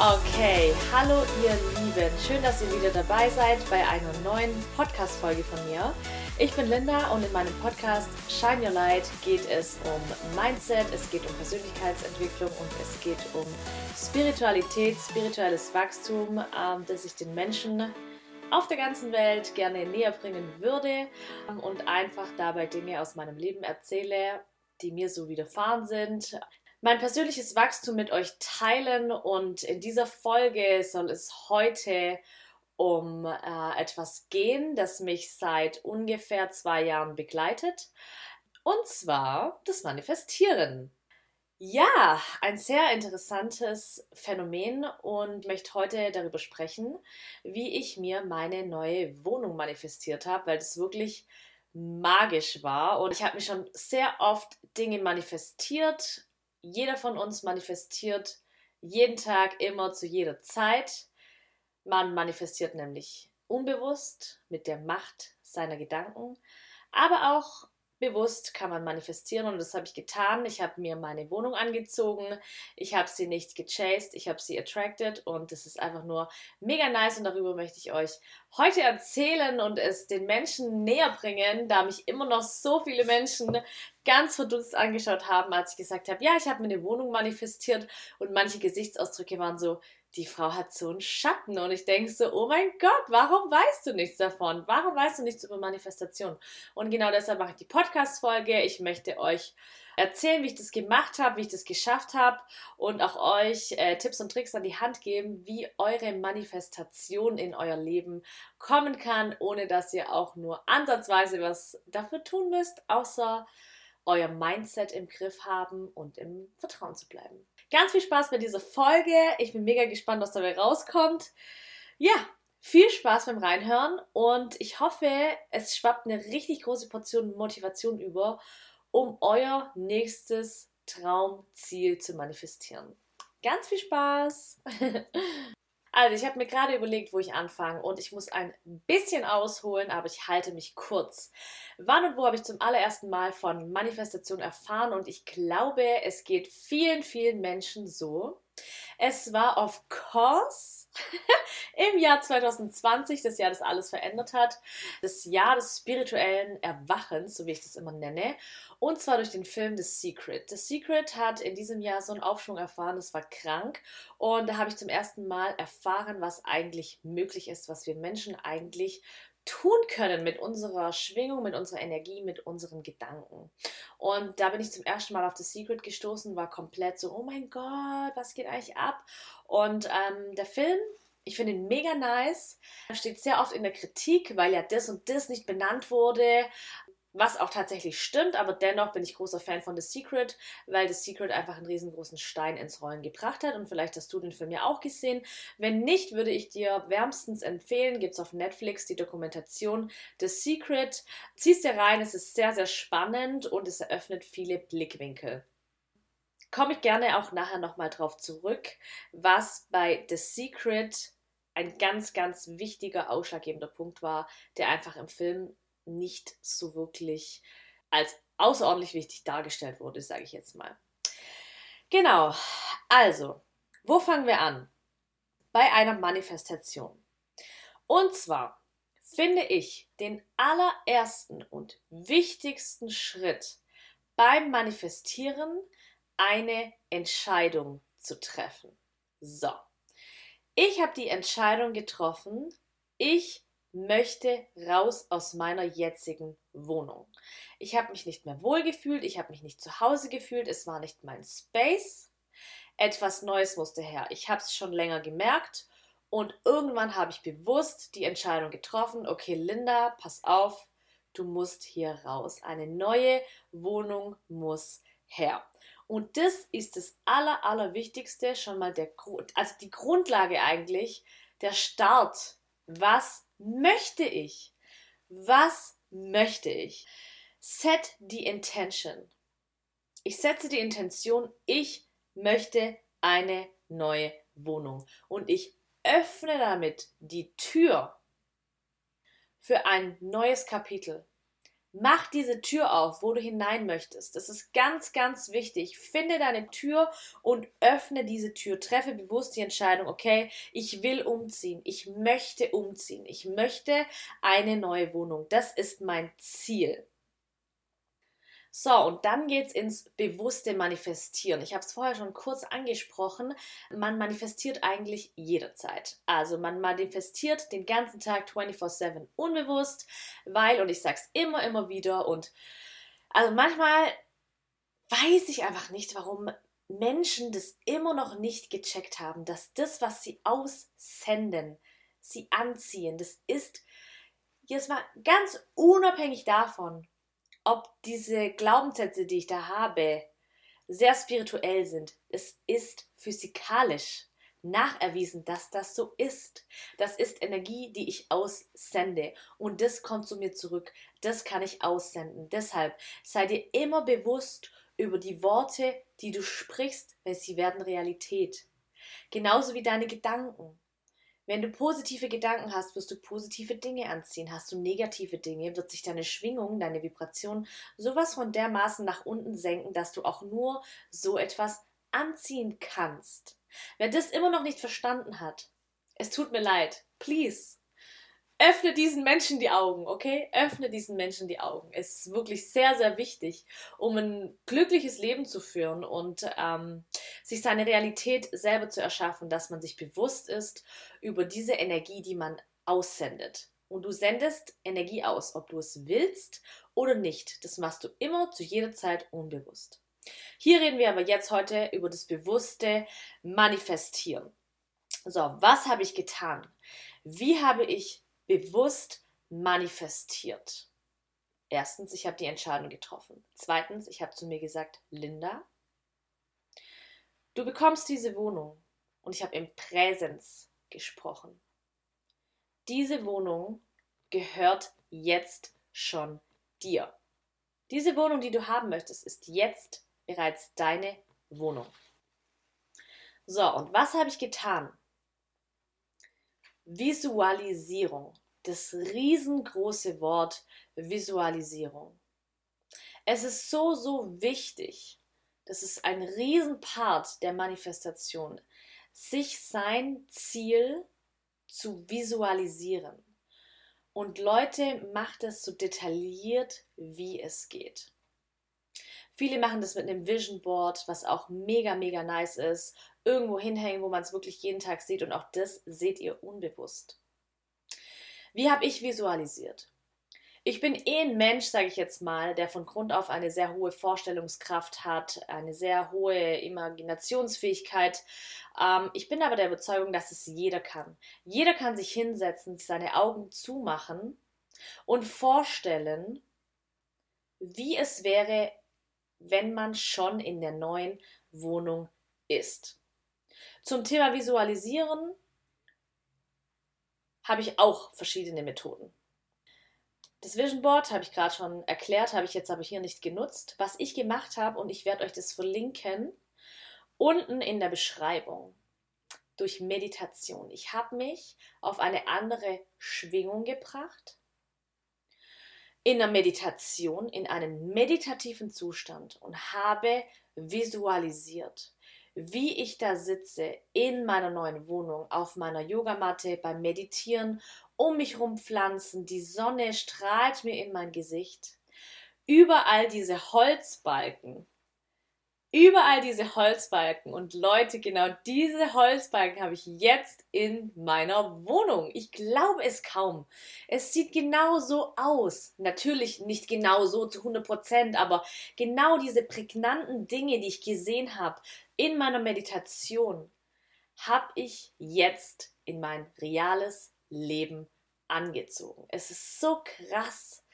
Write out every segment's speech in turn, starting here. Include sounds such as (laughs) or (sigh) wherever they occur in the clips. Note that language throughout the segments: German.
Okay, hallo ihr Lieben. Schön, dass ihr wieder dabei seid bei einer neuen Podcast-Folge von mir. Ich bin Linda und in meinem Podcast Shine Your Light geht es um Mindset, es geht um Persönlichkeitsentwicklung und es geht um Spiritualität, spirituelles Wachstum, ähm, das ich den Menschen auf der ganzen Welt gerne näher bringen würde und einfach dabei Dinge aus meinem Leben erzähle, die mir so widerfahren sind, mein persönliches Wachstum mit euch teilen und in dieser Folge soll es heute um äh, etwas gehen, das mich seit ungefähr zwei Jahren begleitet, und zwar das Manifestieren. Ja, ein sehr interessantes Phänomen und möchte heute darüber sprechen, wie ich mir meine neue Wohnung manifestiert habe, weil das wirklich magisch war und ich habe mir schon sehr oft Dinge manifestiert, jeder von uns manifestiert jeden Tag, immer zu jeder Zeit. Man manifestiert nämlich unbewusst mit der Macht seiner Gedanken, aber auch bewusst kann man manifestieren und das habe ich getan. Ich habe mir meine Wohnung angezogen, ich habe sie nicht gechased, ich habe sie attracted und das ist einfach nur mega nice und darüber möchte ich euch heute erzählen und es den Menschen näher bringen, da mich immer noch so viele Menschen ganz verdutzt angeschaut haben, als ich gesagt habe, ja, ich habe mir eine Wohnung manifestiert und manche Gesichtsausdrücke waren so, die Frau hat so einen Schatten und ich denke so, oh mein Gott, warum weißt du nichts davon? Warum weißt du nichts über Manifestation? Und genau deshalb mache ich die Podcast-Folge. Ich möchte euch erzählen, wie ich das gemacht habe, wie ich das geschafft habe und auch euch äh, Tipps und Tricks an die Hand geben, wie eure Manifestation in euer Leben kommen kann, ohne dass ihr auch nur ansatzweise was dafür tun müsst, außer euer Mindset im Griff haben und im Vertrauen zu bleiben. Ganz viel Spaß bei dieser Folge. Ich bin mega gespannt, was dabei rauskommt. Ja, viel Spaß beim Reinhören und ich hoffe, es schwappt eine richtig große Portion Motivation über, um euer nächstes Traumziel zu manifestieren. Ganz viel Spaß! (laughs) Also, ich habe mir gerade überlegt, wo ich anfange und ich muss ein bisschen ausholen, aber ich halte mich kurz. Wann und wo habe ich zum allerersten Mal von Manifestation erfahren und ich glaube, es geht vielen, vielen Menschen so. Es war of course (laughs) im Jahr 2020, das Jahr, das alles verändert hat, das Jahr des spirituellen Erwachens, so wie ich das immer nenne, und zwar durch den Film The Secret. The Secret hat in diesem Jahr so einen Aufschwung erfahren, das war krank. Und da habe ich zum ersten Mal erfahren, was eigentlich möglich ist, was wir Menschen eigentlich tun können mit unserer Schwingung, mit unserer Energie, mit unseren Gedanken. Und da bin ich zum ersten Mal auf The Secret gestoßen, war komplett so, oh mein Gott, was geht eigentlich ab? Und ähm, der Film, ich finde ihn mega nice, steht sehr oft in der Kritik, weil ja das und das nicht benannt wurde was auch tatsächlich stimmt, aber dennoch bin ich großer Fan von The Secret, weil The Secret einfach einen riesengroßen Stein ins Rollen gebracht hat und vielleicht hast du den Film ja auch gesehen. Wenn nicht, würde ich dir wärmstens empfehlen, gibt es auf Netflix die Dokumentation The Secret. Ziehst dir rein, es ist sehr, sehr spannend und es eröffnet viele Blickwinkel. Komme ich gerne auch nachher nochmal drauf zurück, was bei The Secret ein ganz, ganz wichtiger, ausschlaggebender Punkt war, der einfach im Film nicht so wirklich als außerordentlich wichtig dargestellt wurde, sage ich jetzt mal. Genau, also, wo fangen wir an? Bei einer Manifestation. Und zwar finde ich den allerersten und wichtigsten Schritt beim Manifestieren eine Entscheidung zu treffen. So, ich habe die Entscheidung getroffen, ich möchte raus aus meiner jetzigen Wohnung. Ich habe mich nicht mehr wohlgefühlt, ich habe mich nicht zu Hause gefühlt, es war nicht mein Space. Etwas Neues musste her. Ich habe es schon länger gemerkt und irgendwann habe ich bewusst die Entscheidung getroffen, okay Linda, pass auf, du musst hier raus. Eine neue Wohnung muss her. Und das ist das aller, allerwichtigste, schon mal der, also die Grundlage eigentlich, der Start. Was möchte ich? Was möchte ich? Set die Intention. Ich setze die Intention, ich möchte eine neue Wohnung und ich öffne damit die Tür für ein neues Kapitel, Mach diese Tür auf, wo du hinein möchtest. Das ist ganz, ganz wichtig. Finde deine Tür und öffne diese Tür. Treffe bewusst die Entscheidung, okay, ich will umziehen. Ich möchte umziehen. Ich möchte eine neue Wohnung. Das ist mein Ziel. So, und dann geht es ins bewusste Manifestieren. Ich habe es vorher schon kurz angesprochen. Man manifestiert eigentlich jederzeit. Also man manifestiert den ganzen Tag 24/7 unbewusst, weil, und ich sage es immer, immer wieder, und also manchmal weiß ich einfach nicht, warum Menschen das immer noch nicht gecheckt haben, dass das, was sie aussenden, sie anziehen, das ist jetzt mal ganz unabhängig davon, ob diese Glaubenssätze, die ich da habe, sehr spirituell sind. Es ist physikalisch nacherwiesen, dass das so ist. Das ist Energie, die ich aussende und das kommt zu mir zurück. Das kann ich aussenden. Deshalb sei dir immer bewusst über die Worte, die du sprichst, weil sie werden Realität. Genauso wie deine Gedanken. Wenn du positive Gedanken hast, wirst du positive Dinge anziehen. Hast du negative Dinge, wird sich deine Schwingung, deine Vibration sowas von dermaßen nach unten senken, dass du auch nur so etwas anziehen kannst. Wer das immer noch nicht verstanden hat, es tut mir leid. Please, öffne diesen Menschen die Augen, okay? Öffne diesen Menschen die Augen. Es ist wirklich sehr, sehr wichtig, um ein glückliches Leben zu führen und ähm, sich seine Realität selber zu erschaffen, dass man sich bewusst ist über diese Energie, die man aussendet. Und du sendest Energie aus, ob du es willst oder nicht. Das machst du immer zu jeder Zeit unbewusst. Hier reden wir aber jetzt heute über das bewusste Manifestieren. So, was habe ich getan? Wie habe ich bewusst manifestiert. Erstens, ich habe die Entscheidung getroffen. Zweitens, ich habe zu mir gesagt, Linda, du bekommst diese Wohnung. Und ich habe im Präsens gesprochen. Diese Wohnung gehört jetzt schon dir. Diese Wohnung, die du haben möchtest, ist jetzt bereits deine Wohnung. So, und was habe ich getan? Visualisierung. Das riesengroße Wort Visualisierung. Es ist so, so wichtig. Das ist ein Riesenpart der Manifestation, sich sein Ziel zu visualisieren. Und Leute, macht es so detailliert, wie es geht. Viele machen das mit einem Vision Board, was auch mega, mega nice ist. Irgendwo hinhängen, wo man es wirklich jeden Tag sieht und auch das seht ihr unbewusst. Wie habe ich visualisiert? Ich bin eh ein Mensch, sage ich jetzt mal, der von Grund auf eine sehr hohe Vorstellungskraft hat, eine sehr hohe Imaginationsfähigkeit. Ähm, ich bin aber der Überzeugung, dass es jeder kann. Jeder kann sich hinsetzen, seine Augen zumachen und vorstellen, wie es wäre, wenn man schon in der neuen Wohnung ist. Zum Thema Visualisieren habe ich auch verschiedene Methoden. Das Vision Board habe ich gerade schon erklärt, habe ich jetzt aber hier nicht genutzt. Was ich gemacht habe, und ich werde euch das verlinken, unten in der Beschreibung, durch Meditation. Ich habe mich auf eine andere Schwingung gebracht in der Meditation, in einem meditativen Zustand und habe visualisiert, wie ich da sitze in meiner neuen Wohnung auf meiner Yogamatte beim Meditieren, um mich herum Pflanzen, die Sonne strahlt mir in mein Gesicht, überall diese Holzbalken, überall diese Holzbalken und Leute, genau diese Holzbalken habe ich jetzt in meiner Wohnung. Ich glaube es kaum. Es sieht genau so aus. Natürlich nicht genau so zu 100 Prozent, aber genau diese prägnanten Dinge, die ich gesehen habe in meiner Meditation, habe ich jetzt in mein reales Leben angezogen. Es ist so krass.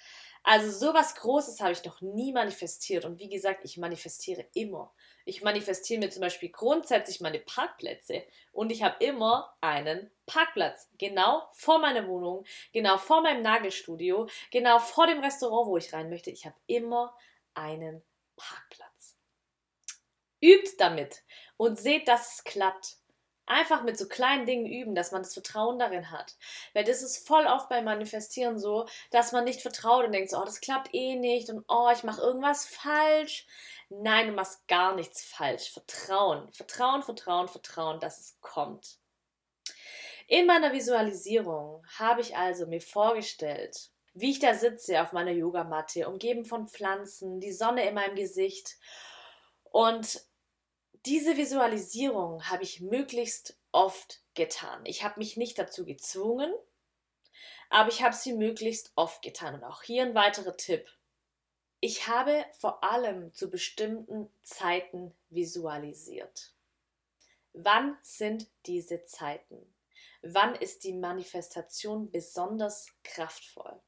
Also sowas Großes habe ich noch nie manifestiert. Und wie gesagt, ich manifestiere immer. Ich manifestiere mir zum Beispiel grundsätzlich meine Parkplätze. Und ich habe immer einen Parkplatz. Genau vor meiner Wohnung, genau vor meinem Nagelstudio, genau vor dem Restaurant, wo ich rein möchte. Ich habe immer einen Parkplatz. Übt damit und seht, dass es klappt. Einfach mit so kleinen Dingen üben, dass man das Vertrauen darin hat. Weil das ist voll oft beim Manifestieren so, dass man nicht vertraut und denkt, so, oh, das klappt eh nicht und oh, ich mache irgendwas falsch. Nein, du machst gar nichts falsch. Vertrauen, Vertrauen, Vertrauen, Vertrauen, dass es kommt. In meiner Visualisierung habe ich also mir vorgestellt, wie ich da sitze auf meiner Yogamatte, umgeben von Pflanzen, die Sonne in meinem Gesicht. Und diese Visualisierung habe ich möglichst oft getan. Ich habe mich nicht dazu gezwungen, aber ich habe sie möglichst oft getan. Und auch hier ein weiterer Tipp. Ich habe vor allem zu bestimmten Zeiten visualisiert. Wann sind diese Zeiten? Wann ist die Manifestation besonders kraftvoll?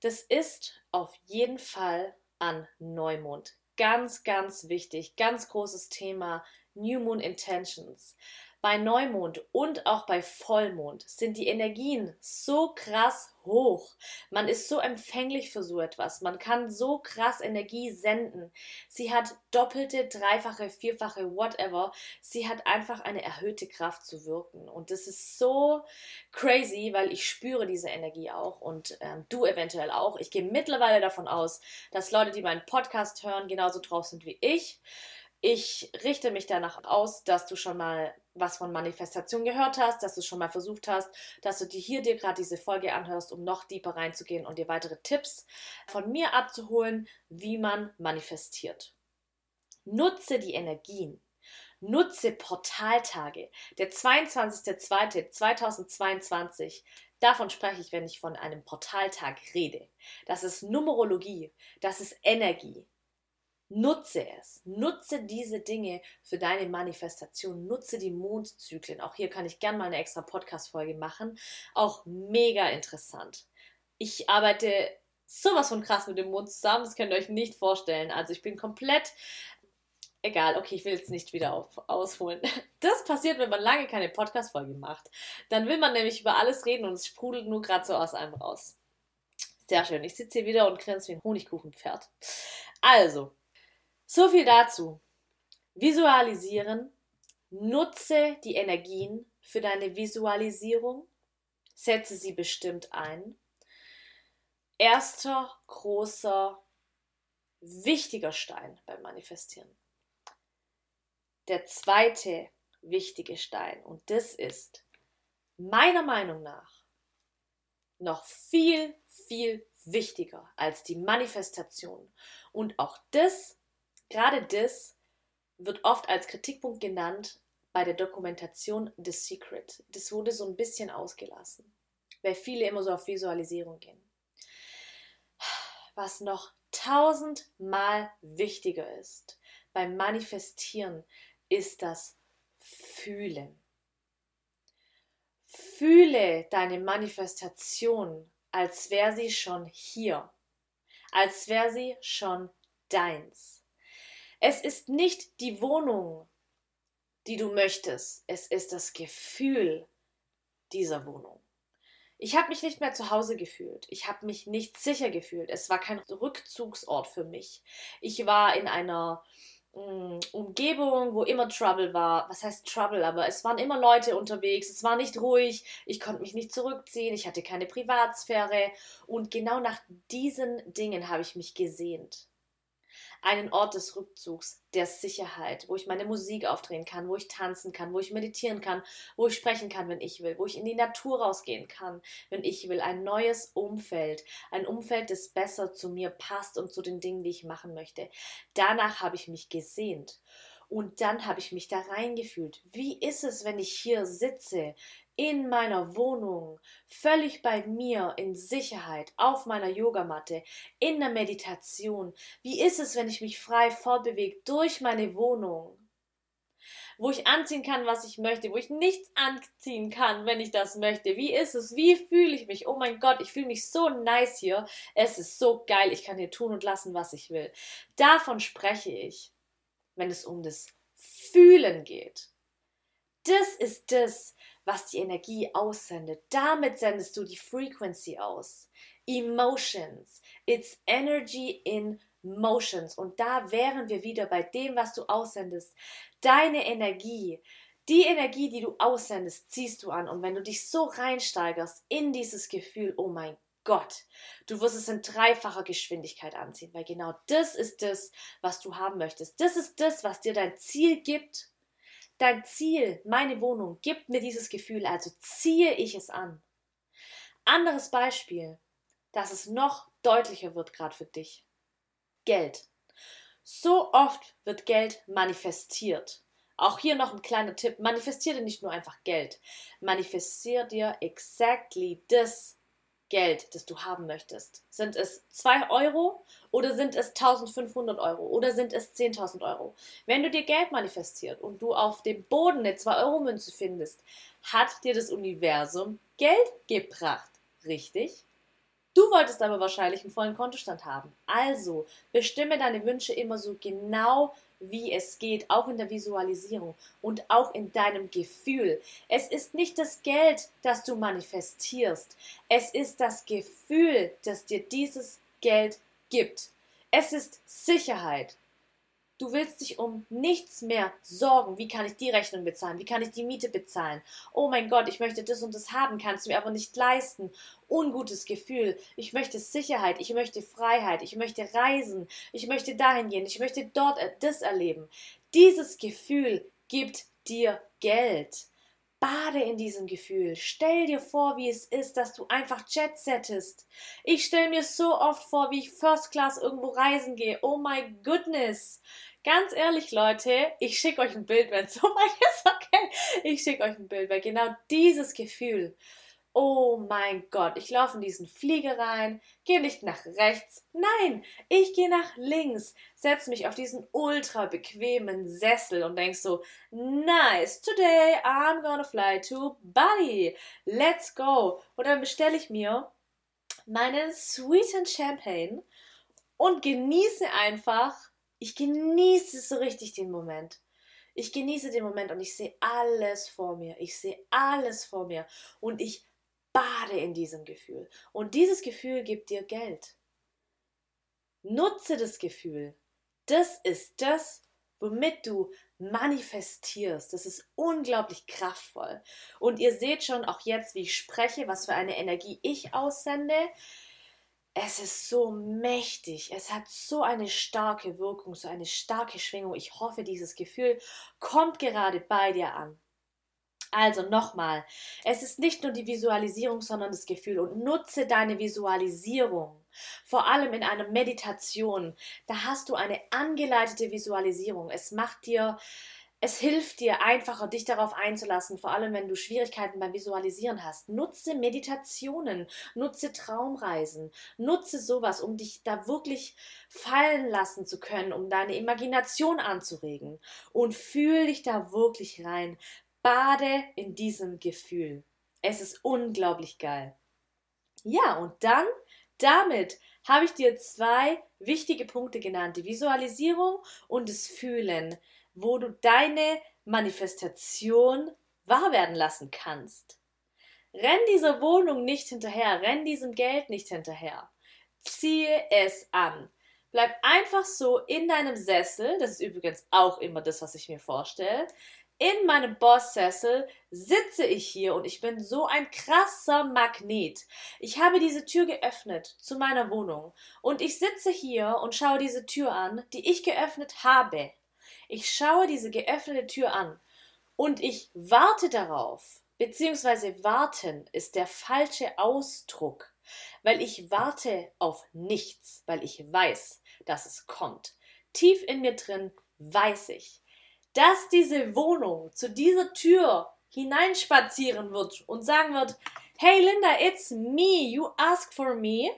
Das ist auf jeden Fall an Neumond. Ganz, ganz wichtig, ganz großes Thema New Moon Intentions. Bei Neumond und auch bei Vollmond sind die Energien so krass hoch. Man ist so empfänglich für so etwas. Man kann so krass Energie senden. Sie hat doppelte, dreifache, vierfache, whatever. Sie hat einfach eine erhöhte Kraft zu wirken. Und das ist so crazy, weil ich spüre diese Energie auch und ähm, du eventuell auch. Ich gehe mittlerweile davon aus, dass Leute, die meinen Podcast hören, genauso drauf sind wie ich. Ich richte mich danach aus, dass du schon mal was von Manifestation gehört hast, dass du schon mal versucht hast, dass du dir hier dir gerade diese Folge anhörst, um noch tiefer reinzugehen und dir weitere Tipps von mir abzuholen, wie man manifestiert. Nutze die Energien. Nutze Portaltage. Der 22.02.2022 Davon spreche ich, wenn ich von einem Portaltag rede. Das ist Numerologie, das ist Energie, Nutze es. Nutze diese Dinge für deine Manifestation. Nutze die Mondzyklen. Auch hier kann ich gerne mal eine extra Podcast-Folge machen. Auch mega interessant. Ich arbeite sowas von krass mit dem Mond zusammen. Das könnt ihr euch nicht vorstellen. Also ich bin komplett Egal, okay, ich will jetzt nicht wieder auf, ausholen. (laughs) Das passiert, wenn man lange keine Podcast-Folge macht. Dann will man nämlich über alles reden und es sprudelt nur gerade so aus einem raus. Sehr schön. Ich sitze hier wieder und grinse wie ein Honigkuchenpferd. Also, so viel dazu. Visualisieren. Nutze die Energien für deine Visualisierung. Setze sie bestimmt ein. Erster großer, wichtiger Stein beim Manifestieren. Der zweite wichtige Stein, und das ist meiner Meinung nach noch viel, viel wichtiger als die Manifestation. Und auch das Gerade das wird oft als Kritikpunkt genannt bei der Dokumentation The Secret. Das wurde so ein bisschen ausgelassen, weil viele immer so auf Visualisierung gehen. Was noch tausendmal wichtiger ist beim Manifestieren, ist das Fühlen. Fühle deine Manifestation, als wäre sie schon hier, als wäre sie schon deins. Es ist nicht die Wohnung, die du möchtest. Es ist das Gefühl dieser Wohnung. Ich habe mich nicht mehr zu Hause gefühlt. Ich habe mich nicht sicher gefühlt. Es war kein Rückzugsort für mich. Ich war in einer mm, Umgebung, wo immer Trouble war. Was heißt Trouble? Aber es waren immer Leute unterwegs. Es war nicht ruhig. Ich konnte mich nicht zurückziehen. Ich hatte keine Privatsphäre. Und genau nach diesen Dingen habe ich mich gesehnt einen Ort des Rückzugs, der Sicherheit, wo ich meine Musik aufdrehen kann, wo ich tanzen kann, wo ich meditieren kann, wo ich sprechen kann, wenn ich will, wo ich in die Natur rausgehen kann, wenn ich will. Ein neues Umfeld, ein Umfeld, das besser zu mir passt und zu den Dingen, die ich machen möchte. Danach habe ich mich gesehnt. Und dann habe ich mich da reingefühlt. Wie ist es, wenn ich hier sitze, in meiner Wohnung, völlig bei mir, in Sicherheit, auf meiner Yogamatte, in der Meditation? Wie ist es, wenn ich mich frei fortbewege durch meine Wohnung? Wo ich anziehen kann, was ich möchte, wo ich nichts anziehen kann, wenn ich das möchte. Wie ist es? Wie fühle ich mich? Oh mein Gott, ich fühle mich so nice hier. Es ist so geil. Ich kann hier tun und lassen, was ich will. Davon spreche ich wenn es um das Fühlen geht. Das ist das, was die Energie aussendet. Damit sendest du die Frequency aus. Emotions. It's energy in motions. Und da wären wir wieder bei dem, was du aussendest. Deine Energie, Die Energie, die du aussendest, ziehst du an. Und wenn du dich so reinsteigerst in dieses Gefühl, oh mein Gott, du wirst es in dreifacher Geschwindigkeit anziehen, weil genau das ist das, was du haben möchtest. Das ist das, was dir dein Ziel gibt. Dein Ziel, meine Wohnung, gibt mir dieses Gefühl, also ziehe ich es an. Anderes Beispiel, dass es noch deutlicher wird gerade für dich. Geld. So oft wird Geld manifestiert. Auch hier noch ein kleiner Tipp. Manifestiere nicht nur einfach Geld. Manifestiere dir exactly das Geld, das du haben möchtest. Sind es 2 Euro oder sind es 1500 Euro oder sind es 10.000 Euro? Wenn du dir Geld manifestiert und du auf dem Boden eine 2-Euro-Münze findest, hat dir das Universum Geld gebracht. Richtig? Du wolltest aber wahrscheinlich einen vollen Kontostand haben. Also bestimme deine Wünsche immer so genau, wie es geht, auch in der Visualisierung und auch in deinem Gefühl. Es ist nicht das Geld, das du manifestierst. Es ist das Gefühl, das dir dieses Geld gibt. Es ist Sicherheit. Du willst dich um nichts mehr sorgen. Wie kann ich die Rechnung bezahlen? Wie kann ich die Miete bezahlen? Oh mein Gott, ich möchte das und das haben, kannst du mir aber nicht leisten. Ungutes Gefühl. Ich möchte Sicherheit, ich möchte Freiheit, ich möchte reisen, ich möchte dahin gehen, ich möchte dort das erleben. Dieses Gefühl gibt dir Geld. Bade in diesem Gefühl. Stell dir vor, wie es ist, dass du einfach Jet settest. Ich stelle mir so oft vor, wie ich First Class irgendwo reisen gehe. Oh my goodness. Ganz ehrlich, Leute, ich schicke euch ein Bild, wenn es (laughs) so weit ist, okay? Ich schicke euch ein Bild, weil genau dieses Gefühl, oh mein Gott, ich laufe in diesen Flieger rein, gehe nicht nach rechts, nein, ich gehe nach links, setze mich auf diesen ultra bequemen Sessel und denk so, nice, today I'm gonna fly to Bali, let's go. Und dann bestelle ich mir meinen Sweet Champagne und genieße einfach ich genieße so richtig den Moment. Ich genieße den Moment und ich sehe alles vor mir. Ich sehe alles vor mir und ich bade in diesem Gefühl. Und dieses Gefühl gibt dir Geld. Nutze das Gefühl. Das ist das, womit du manifestierst. Das ist unglaublich kraftvoll. Und ihr seht schon auch jetzt, wie ich spreche, was für eine Energie ich aussende es ist so mächtig, es hat so eine starke Wirkung, so eine starke Schwingung. Ich hoffe, dieses Gefühl kommt gerade bei dir an. Also nochmal, es ist nicht nur die Visualisierung, sondern das Gefühl und nutze deine Visualisierung. Vor allem in einer Meditation, da hast du eine angeleitete Visualisierung. Es macht dir es hilft dir einfacher, dich darauf einzulassen, vor allem wenn du Schwierigkeiten beim Visualisieren hast. Nutze Meditationen, nutze Traumreisen, nutze sowas, um dich da wirklich fallen lassen zu können, um deine Imagination anzuregen. Und fühl dich da wirklich rein. Bade in diesem Gefühl. Es ist unglaublich geil. Ja, und dann, damit habe ich dir zwei wichtige Punkte genannt, die Visualisierung und das Fühlen wo du deine Manifestation wahr werden lassen kannst. Renn dieser Wohnung nicht hinterher, renn diesem Geld nicht hinterher. Ziehe es an. Bleib einfach so in deinem Sessel, das ist übrigens auch immer das, was ich mir vorstelle. In meinem Boss-Sessel sitze ich hier und ich bin so ein krasser Magnet. Ich habe diese Tür geöffnet zu meiner Wohnung und ich sitze hier und schaue diese Tür an, die ich geöffnet habe. Ich schaue diese geöffnete Tür an und ich warte darauf, beziehungsweise warten ist der falsche Ausdruck, weil ich warte auf nichts, weil ich weiß, dass es kommt. Tief in mir drin weiß ich, dass diese Wohnung zu dieser Tür hineinspazieren wird und sagen wird, Hey Linda, it's me, you asked for me.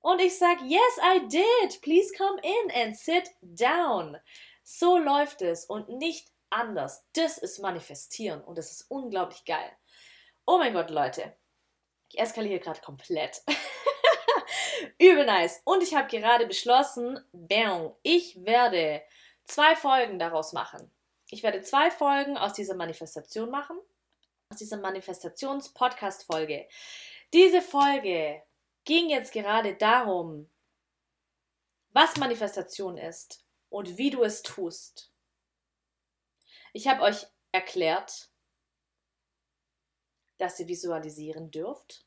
Und ich sage, Yes, I did. Please come in and sit down. So läuft es und nicht anders. Das ist manifestieren und das ist unglaublich geil. Oh mein Gott, Leute. Ich eskaliere gerade komplett. (laughs) Übel nice. Und ich habe gerade beschlossen, bam, ich werde zwei Folgen daraus machen. Ich werde zwei Folgen aus dieser Manifestation machen. Aus dieser Manifestations-Podcast-Folge. Diese Folge ging jetzt gerade darum, was Manifestation ist und wie du es tust. Ich habe euch erklärt, dass ihr visualisieren dürft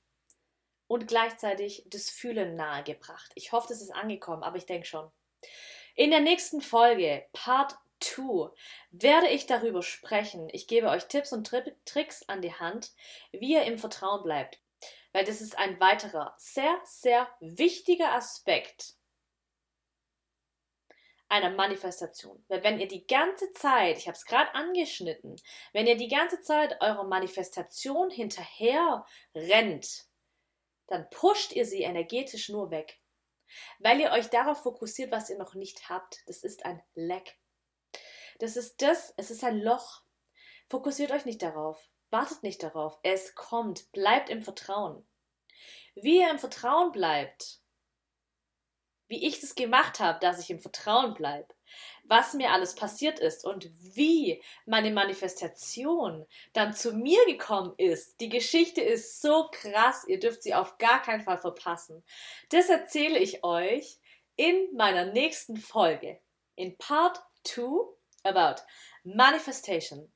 und gleichzeitig das Fühlen nahegebracht. Ich hoffe, das ist angekommen, aber ich denke schon. In der nächsten Folge, Part 2, werde ich darüber sprechen. Ich gebe euch Tipps und Tri Tricks an die Hand, wie ihr im Vertrauen bleibt. Weil das ist ein weiterer sehr, sehr wichtiger Aspekt einer Manifestation. Weil wenn ihr die ganze Zeit, ich habe es gerade angeschnitten, wenn ihr die ganze Zeit eurer Manifestation hinterher rennt, dann pusht ihr sie energetisch nur weg. Weil ihr euch darauf fokussiert, was ihr noch nicht habt. Das ist ein Leck. Das ist das, es ist ein Loch. Fokussiert euch nicht darauf. Wartet nicht darauf. Es kommt. Bleibt im Vertrauen. Wie ihr im Vertrauen bleibt, wie ich das gemacht habe, dass ich im Vertrauen bleibe, was mir alles passiert ist und wie meine Manifestation dann zu mir gekommen ist. Die Geschichte ist so krass, ihr dürft sie auf gar keinen Fall verpassen. Das erzähle ich euch in meiner nächsten Folge, in Part 2 about Manifestation.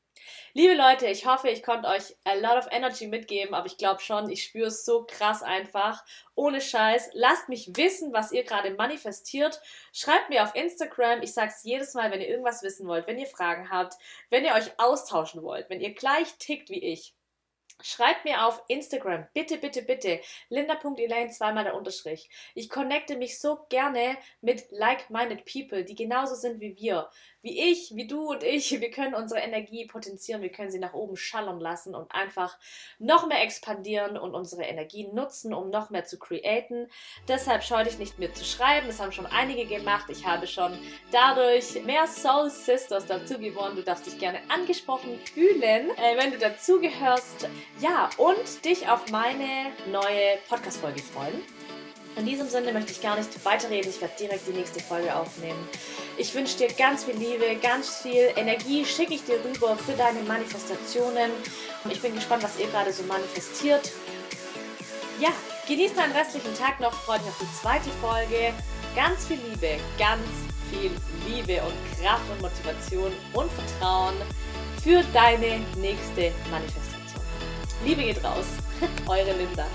Liebe Leute, ich hoffe, ich konnte euch a lot of energy mitgeben, aber ich glaube schon, ich spüre es so krass einfach. Ohne Scheiß. Lasst mich wissen, was ihr gerade manifestiert. Schreibt mir auf Instagram. Ich sage es jedes Mal, wenn ihr irgendwas wissen wollt, wenn ihr Fragen habt, wenn ihr euch austauschen wollt, wenn ihr gleich tickt wie ich. Schreibt mir auf Instagram, bitte, bitte, bitte, linda.elaine, zweimal der Unterstrich. Ich connecte mich so gerne mit like-minded people, die genauso sind wie wir wie ich, wie du und ich, wir können unsere Energie potenzieren, wir können sie nach oben schallern lassen und einfach noch mehr expandieren und unsere Energie nutzen, um noch mehr zu createn. Deshalb scheu dich nicht mir zu schreiben, das haben schon einige gemacht. Ich habe schon dadurch mehr Soul Sisters dazu gewonnen. Du darfst dich gerne angesprochen fühlen, äh, wenn du dazugehörst. Ja, und dich auf meine neue Podcast-Folge freuen. In diesem Sinne möchte ich gar nicht weiterreden. Ich werde direkt die nächste Folge aufnehmen. Ich wünsche dir ganz viel Liebe, ganz viel Energie schicke ich dir rüber für deine Manifestationen. Und ich bin gespannt, was ihr gerade so manifestiert. Ja, genieß deinen restlichen Tag noch. Freue mich auf die zweite Folge. Ganz viel Liebe, ganz viel Liebe und Kraft und Motivation und Vertrauen für deine nächste Manifestation. Liebe geht raus. (laughs) Eure Linda.